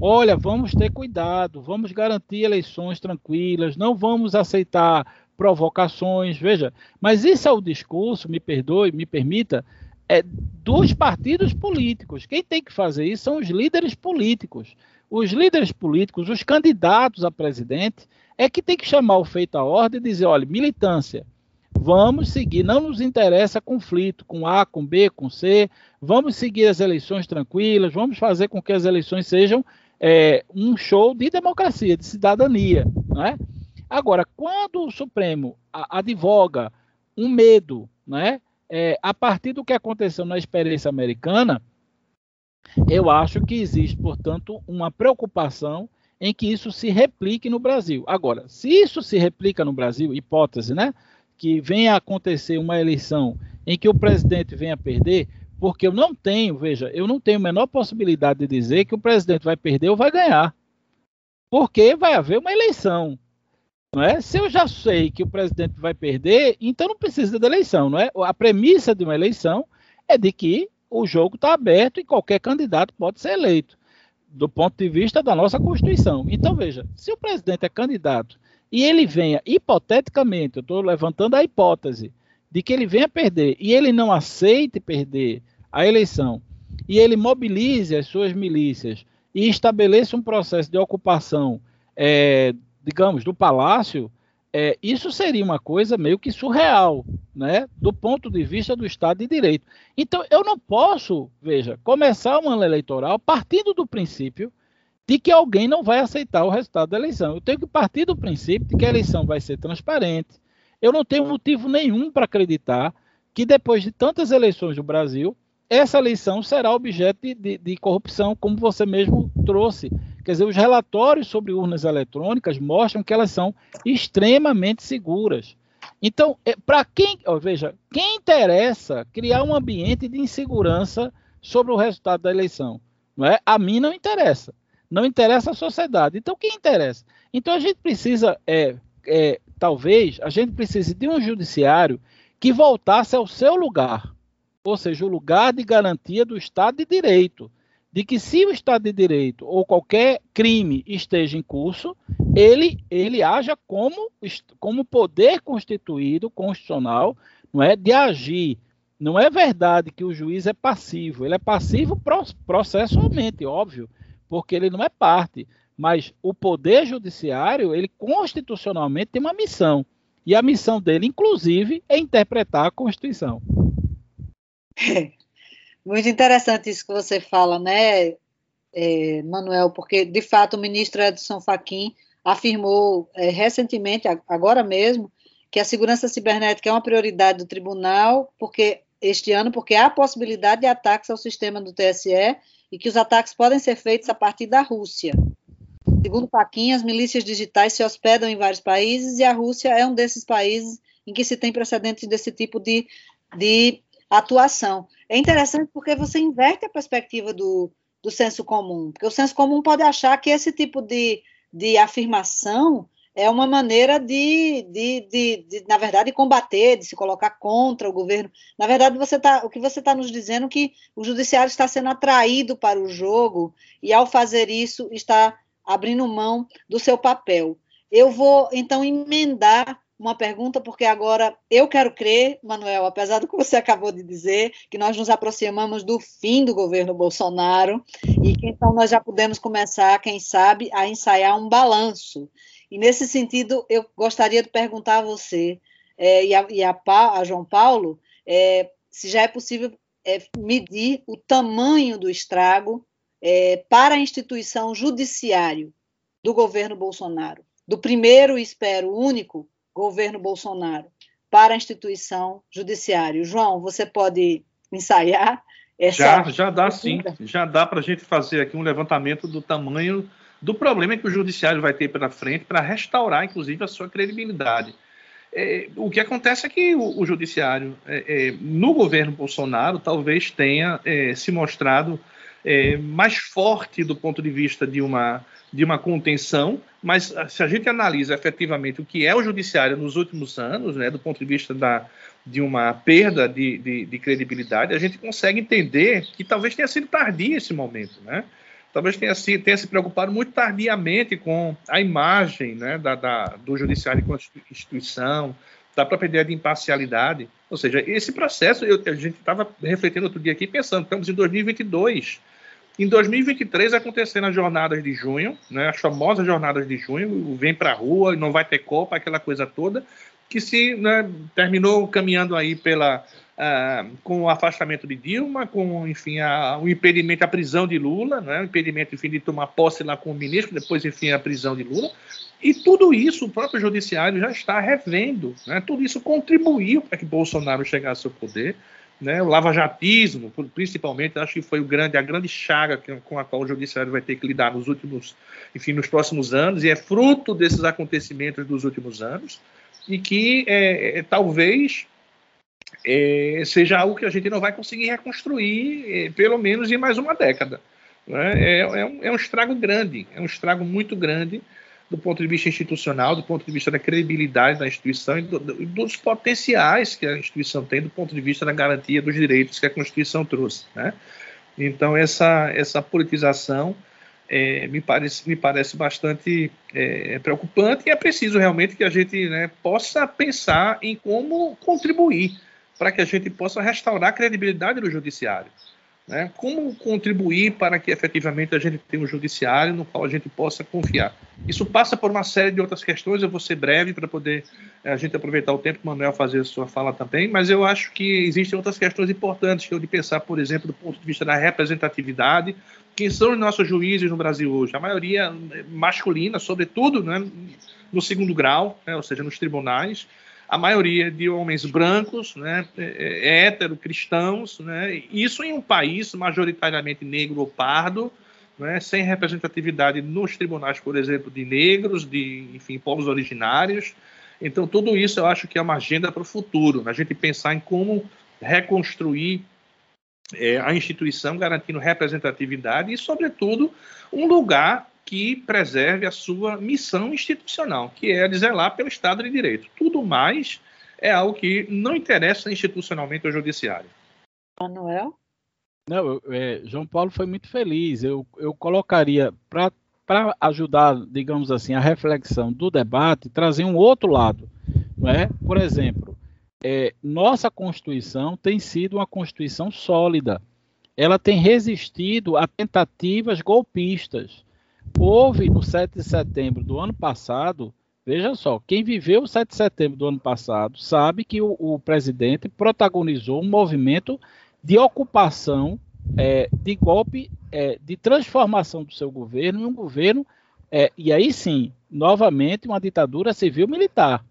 Olha, vamos ter cuidado, vamos garantir eleições tranquilas, não vamos aceitar provocações, veja. Mas isso é o discurso, me perdoe, me permita, é dos partidos políticos. Quem tem que fazer isso são os líderes políticos. Os líderes políticos, os candidatos a presidente, é que tem que chamar o feito à ordem e dizer, olha, militância, Vamos seguir, não nos interessa conflito com A, com B, com C. Vamos seguir as eleições tranquilas, vamos fazer com que as eleições sejam é, um show de democracia, de cidadania. Não é? Agora, quando o Supremo advoga um medo, né, é, a partir do que aconteceu na experiência americana, eu acho que existe, portanto, uma preocupação em que isso se replique no Brasil. Agora, se isso se replica no Brasil, hipótese, né? Que venha a acontecer uma eleição em que o presidente venha a perder, porque eu não tenho, veja, eu não tenho a menor possibilidade de dizer que o presidente vai perder ou vai ganhar. Porque vai haver uma eleição. Não é? Se eu já sei que o presidente vai perder, então não precisa da eleição, não é? A premissa de uma eleição é de que o jogo está aberto e qualquer candidato pode ser eleito, do ponto de vista da nossa Constituição. Então, veja, se o presidente é candidato e ele venha, hipoteticamente, eu estou levantando a hipótese de que ele venha perder e ele não aceite perder a eleição e ele mobilize as suas milícias e estabeleça um processo de ocupação é, digamos, do Palácio, é, isso seria uma coisa meio que surreal, né, do ponto de vista do Estado de Direito. Então, eu não posso, veja, começar um ano eleitoral partindo do princípio de que alguém não vai aceitar o resultado da eleição. Eu tenho que partir do princípio de que a eleição vai ser transparente. Eu não tenho motivo nenhum para acreditar que depois de tantas eleições no Brasil, essa eleição será objeto de, de, de, corrupção, como você mesmo trouxe. Quer dizer, os relatórios sobre urnas eletrônicas mostram que elas são extremamente seguras. Então, é, para quem, ó, veja, quem interessa criar um ambiente de insegurança sobre o resultado da eleição? Não é? A mim não interessa. Não interessa a sociedade. Então, quem interessa? Então, a gente precisa, é, é, talvez, a gente precise de um judiciário que voltasse ao seu lugar ou seja, o lugar de garantia do Estado de Direito, de que se o Estado de Direito ou qualquer crime esteja em curso, ele, ele haja como, como poder constituído, constitucional, não é, de agir. Não é verdade que o juiz é passivo, ele é passivo processualmente, óbvio, porque ele não é parte. Mas o poder judiciário, ele constitucionalmente tem uma missão. E a missão dele, inclusive, é interpretar a Constituição. Muito interessante isso que você fala, né, é, Manuel, porque de fato o ministro Edson Fachin afirmou é, recentemente, agora mesmo, que a segurança cibernética é uma prioridade do tribunal, porque este ano, porque há possibilidade de ataques ao sistema do TSE e que os ataques podem ser feitos a partir da Rússia. Segundo Fachin, as milícias digitais se hospedam em vários países e a Rússia é um desses países em que se tem precedentes desse tipo de, de atuação. É interessante porque você inverte a perspectiva do, do senso comum, porque o senso comum pode achar que esse tipo de, de afirmação é uma maneira de, de, de, de, na verdade, combater, de se colocar contra o governo. Na verdade, você tá, o que você está nos dizendo é que o judiciário está sendo atraído para o jogo e, ao fazer isso, está abrindo mão do seu papel. Eu vou, então, emendar uma pergunta, porque agora eu quero crer, Manuel, apesar do que você acabou de dizer, que nós nos aproximamos do fim do governo Bolsonaro e que então nós já podemos começar, quem sabe, a ensaiar um balanço. E nesse sentido, eu gostaria de perguntar a você é, e, a, e a, a, João Paulo é, se já é possível é, medir o tamanho do estrago para a instituição judiciário do governo Bolsonaro, do primeiro, espero, único governo Bolsonaro para a instituição judiciária. João, você pode ensaiar essa. Já, já dá sim. Já dá para a gente fazer aqui um levantamento do tamanho do problema que o judiciário vai ter pela frente para restaurar, inclusive, a sua credibilidade. É, o que acontece é que o, o judiciário, é, é, no governo Bolsonaro, talvez tenha é, se mostrado é, mais forte do ponto de vista de uma de uma contenção, mas ah, se a gente analisa efetivamente o que é o judiciário nos últimos anos, né, do ponto de vista da, de uma perda de, de, de, credibilidade, a gente consegue entender que talvez tenha sido tardio esse momento, né? Talvez tenha, sido, tenha se preocupado muito tardiamente com a imagem né, da, da, do judiciário enquanto instituição, da própria ideia de imparcialidade. Ou seja, esse processo, eu, a gente estava refletindo outro dia aqui, pensando, estamos em 2022, em 2023 acontecer nas jornadas de junho, né, as famosas jornadas de junho, vem para a rua, não vai ter Copa, aquela coisa toda, que se né, terminou caminhando aí pela uh, com o afastamento de Dilma, com enfim a, o impedimento à prisão de Lula, né, o impedimento enfim de tomar posse lá com o ministro, depois enfim a prisão de Lula, e tudo isso o próprio judiciário já está revendo, né, tudo isso contribuiu para que Bolsonaro chegasse ao poder né, o lavajatismo, principalmente, acho que foi o grande, a grande chaga com a qual o judiciário vai ter que lidar nos últimos, enfim, nos próximos anos, e é fruto desses acontecimentos dos últimos anos, e que é, é, talvez é, seja algo que a gente não vai conseguir reconstruir, é, pelo menos em mais uma década. Né? É, é, um, é um estrago grande, é um estrago muito grande, do ponto de vista institucional, do ponto de vista da credibilidade da instituição e do, dos potenciais que a instituição tem do ponto de vista da garantia dos direitos que a Constituição trouxe. Né? Então, essa, essa politização é, me, parece, me parece bastante é, preocupante e é preciso realmente que a gente né, possa pensar em como contribuir para que a gente possa restaurar a credibilidade do judiciário. Né? Como contribuir para que efetivamente a gente tenha um judiciário no qual a gente possa confiar? Isso passa por uma série de outras questões, eu vou ser breve para poder eh, a gente aproveitar o tempo, o Manuel fazer a sua fala também, mas eu acho que existem outras questões importantes que eu de pensar, por exemplo, do ponto de vista da representatividade. Quem são os nossos juízes no Brasil hoje? A maioria masculina, sobretudo né, no segundo grau, né, ou seja, nos tribunais a maioria de homens brancos, né, é, é, hétero, cristãos, né, isso em um país majoritariamente negro ou pardo, né, sem representatividade nos tribunais, por exemplo, de negros, de enfim, povos originários. Então, tudo isso eu acho que é uma agenda para o futuro, a gente pensar em como reconstruir é, a instituição, garantindo representatividade e, sobretudo, um lugar que preserve a sua missão institucional, que é a de zelar pelo Estado de Direito. Tudo mais é algo que não interessa institucionalmente ao Judiciário. Manuel? Não, é, João Paulo foi muito feliz. Eu, eu colocaria, para ajudar, digamos assim, a reflexão do debate, trazer um outro lado. Não é? Por exemplo, é, nossa Constituição tem sido uma Constituição sólida. Ela tem resistido a tentativas golpistas houve no 7 de setembro do ano passado, veja só, quem viveu o 7 de setembro do ano passado sabe que o, o presidente protagonizou um movimento de ocupação, é, de golpe, é, de transformação do seu governo em um governo, é, e aí sim, novamente, uma ditadura civil-militar.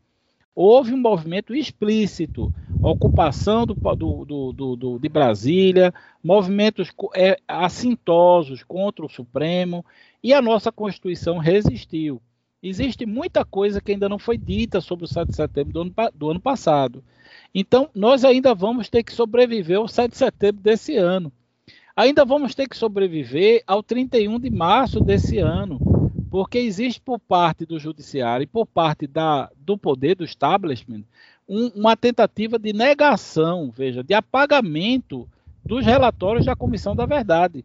Houve um movimento explícito, ocupação do, do, do, do de Brasília, movimentos é, assintosos contra o Supremo, e a nossa Constituição resistiu. Existe muita coisa que ainda não foi dita sobre o 7 de setembro do ano, do ano passado. Então, nós ainda vamos ter que sobreviver ao 7 de setembro desse ano. Ainda vamos ter que sobreviver ao 31 de março desse ano, porque existe por parte do judiciário e por parte da, do poder do establishment um, uma tentativa de negação, veja, de apagamento dos relatórios da Comissão da Verdade.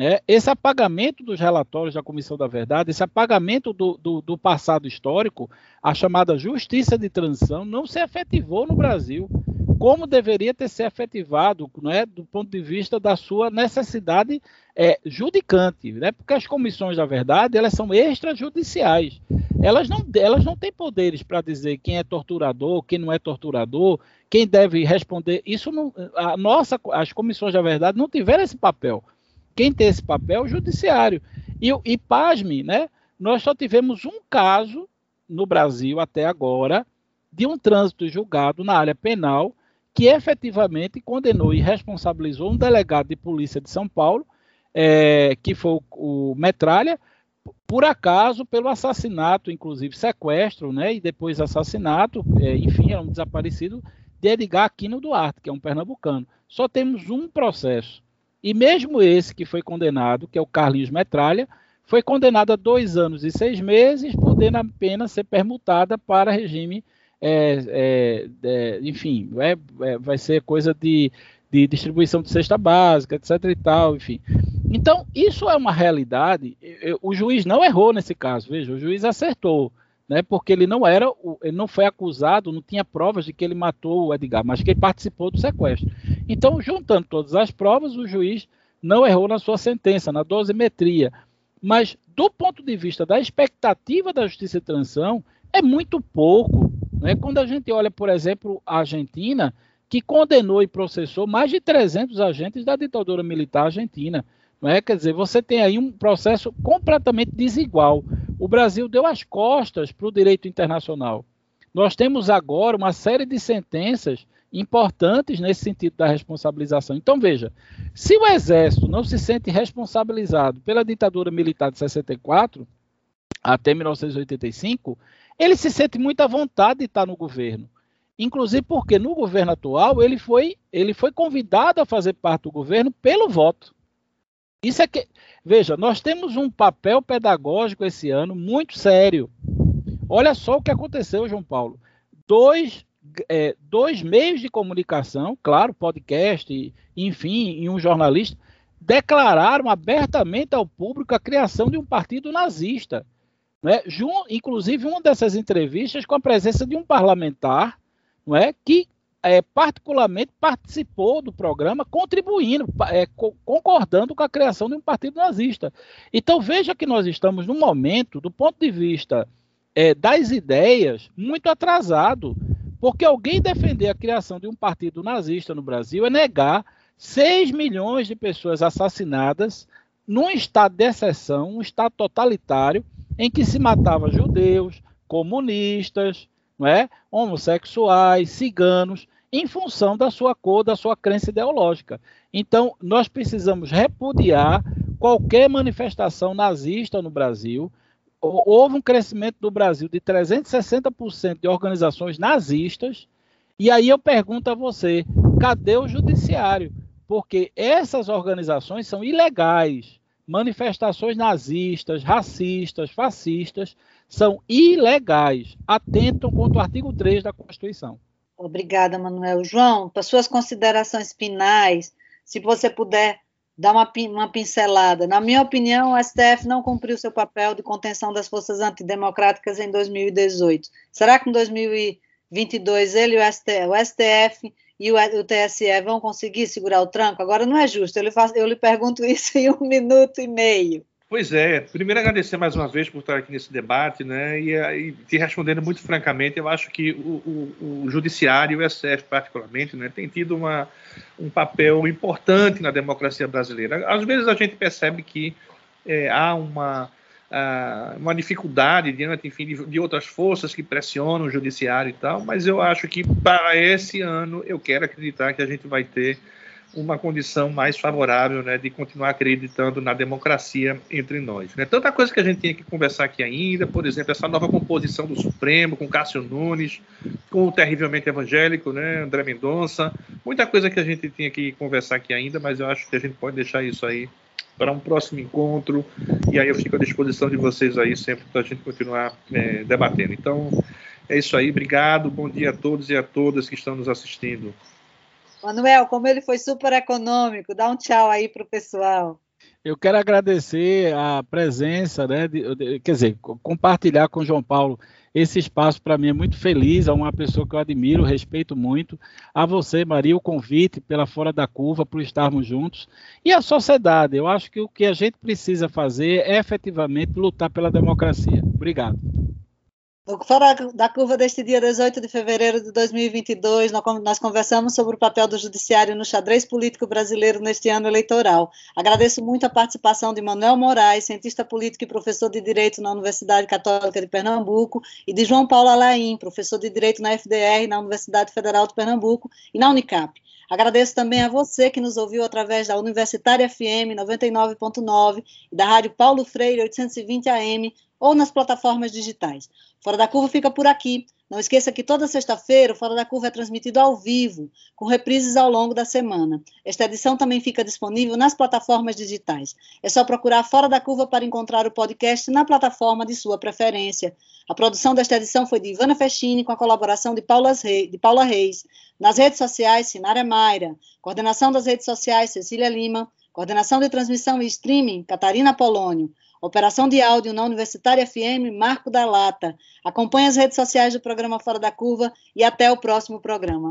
É, esse apagamento dos relatórios da Comissão da Verdade, esse apagamento do, do, do, passado histórico, a chamada justiça de transição, não se efetivou no Brasil, como deveria ter se efetivado, né, do ponto de vista da sua necessidade é, judicante, né, porque as comissões da verdade elas são extrajudiciais. Elas não, elas não têm poderes para dizer quem é torturador, quem não é torturador, quem deve responder. Isso não, a nossa, as comissões da verdade não tiveram esse papel. Quem tem esse papel é o judiciário. E, e pasme, né? Nós só tivemos um caso no Brasil até agora de um trânsito julgado na área penal que efetivamente condenou e responsabilizou um delegado de polícia de São Paulo, é, que foi o, o Metralha, por acaso, pelo assassinato, inclusive sequestro, né, e depois assassinato, é, enfim, é um desaparecido, de Edgar Aquino Duarte, que é um pernambucano. Só temos um processo. E mesmo esse que foi condenado, que é o Carlinhos Metralha, foi condenado a dois anos e seis meses, podendo apenas ser permutada para regime, é, é, é, enfim, é, é, vai ser coisa de, de distribuição de cesta básica, etc. e tal, enfim. Então, isso é uma realidade. O juiz não errou nesse caso, veja, o juiz acertou né, porque ele não era, ele não foi acusado, não tinha provas de que ele matou o Edgar, mas que ele participou do sequestro. Então, juntando todas as provas, o juiz não errou na sua sentença, na dosimetria. Mas, do ponto de vista da expectativa da justiça de transição, é muito pouco. Né? Quando a gente olha, por exemplo, a Argentina, que condenou e processou mais de 300 agentes da ditadura militar argentina. Não é? Quer dizer, você tem aí um processo completamente desigual. O Brasil deu as costas para o direito internacional. Nós temos agora uma série de sentenças importantes nesse sentido da responsabilização. Então, veja, se o Exército não se sente responsabilizado pela ditadura militar de 64 até 1985, ele se sente muito à vontade de estar no governo. Inclusive porque no governo atual ele foi, ele foi convidado a fazer parte do governo pelo voto. Isso é que. Veja, nós temos um papel pedagógico esse ano muito sério. Olha só o que aconteceu, João Paulo. Dois, é, dois meios de comunicação, claro, podcast, enfim, e um jornalista, declararam abertamente ao público a criação de um partido nazista. Né? Inclusive, uma dessas entrevistas com a presença de um parlamentar não é, que é, particularmente participou do programa, contribuindo, é, co concordando com a criação de um partido nazista. Então veja que nós estamos num momento, do ponto de vista é, das ideias, muito atrasado, porque alguém defender a criação de um partido nazista no Brasil é negar 6 milhões de pessoas assassinadas num estado de exceção, um estado totalitário, em que se matava judeus, comunistas, não é? homossexuais, ciganos, em função da sua cor, da sua crença ideológica. Então, nós precisamos repudiar qualquer manifestação nazista no Brasil. Houve um crescimento no Brasil de 360% de organizações nazistas. E aí eu pergunto a você: cadê o judiciário? Porque essas organizações são ilegais. Manifestações nazistas, racistas, fascistas são ilegais, atentam contra o artigo 3 da Constituição. Obrigada, Manuel. João, para suas considerações finais, se você puder dar uma, uma pincelada. Na minha opinião, o STF não cumpriu seu papel de contenção das forças antidemocráticas em 2018. Será que em 2022 ele, o STF, o STF e o, o, TSE vão conseguir segurar o tranco? Agora não é justo, eu lhe, faço, eu lhe pergunto isso em um minuto e meio. Pois é, primeiro agradecer mais uma vez por estar aqui nesse debate, né? E, e te respondendo muito francamente, eu acho que o, o, o Judiciário o STF, particularmente, né, tem tido uma, um papel importante na democracia brasileira. Às vezes a gente percebe que é, há uma, uma dificuldade diante, enfim, de, de, outras forças que pressionam o Judiciário e tal, mas eu acho que para esse ano eu quero acreditar que a gente vai ter uma condição mais favorável né, de continuar acreditando na democracia entre nós. Né? Tanta coisa que a gente tinha que conversar aqui ainda, por exemplo, essa nova composição do Supremo, com Cássio Nunes, com o terrivelmente evangélico, né, André Mendonça, muita coisa que a gente tinha que conversar aqui ainda, mas eu acho que a gente pode deixar isso aí para um próximo encontro, e aí eu fico à disposição de vocês aí sempre para a gente continuar é, debatendo. Então, é isso aí, obrigado, bom dia a todos e a todas que estão nos assistindo. Manuel, como ele foi super econômico, dá um tchau aí para o pessoal. Eu quero agradecer a presença, né, de, de, quer dizer, compartilhar com o João Paulo esse espaço para mim é muito feliz, é uma pessoa que eu admiro, respeito muito. A você, Maria, o convite pela Fora da Curva, por estarmos juntos. E a sociedade, eu acho que o que a gente precisa fazer é efetivamente lutar pela democracia. Obrigado. Fora da curva deste dia 18 de fevereiro de 2022, nós conversamos sobre o papel do judiciário no xadrez político brasileiro neste ano eleitoral. Agradeço muito a participação de Manuel Moraes, cientista político e professor de Direito na Universidade Católica de Pernambuco, e de João Paulo Alaim, professor de Direito na FDR, na Universidade Federal de Pernambuco e na Unicap. Agradeço também a você que nos ouviu através da Universitária FM 99.9 e da Rádio Paulo Freire 820 AM ou nas plataformas digitais. Fora da Curva fica por aqui. Não esqueça que toda sexta-feira o Fora da Curva é transmitido ao vivo, com reprises ao longo da semana. Esta edição também fica disponível nas plataformas digitais. É só procurar Fora da Curva para encontrar o podcast na plataforma de sua preferência. A produção desta edição foi de Ivana Festini, com a colaboração de Paula Reis. De Paula Reis. Nas redes sociais, Sinara Mayra. Coordenação das redes sociais, Cecília Lima. Coordenação de transmissão e streaming, Catarina Polônio. Operação de áudio na Universitária FM, Marco da Lata. Acompanhe as redes sociais do programa Fora da Curva e até o próximo programa.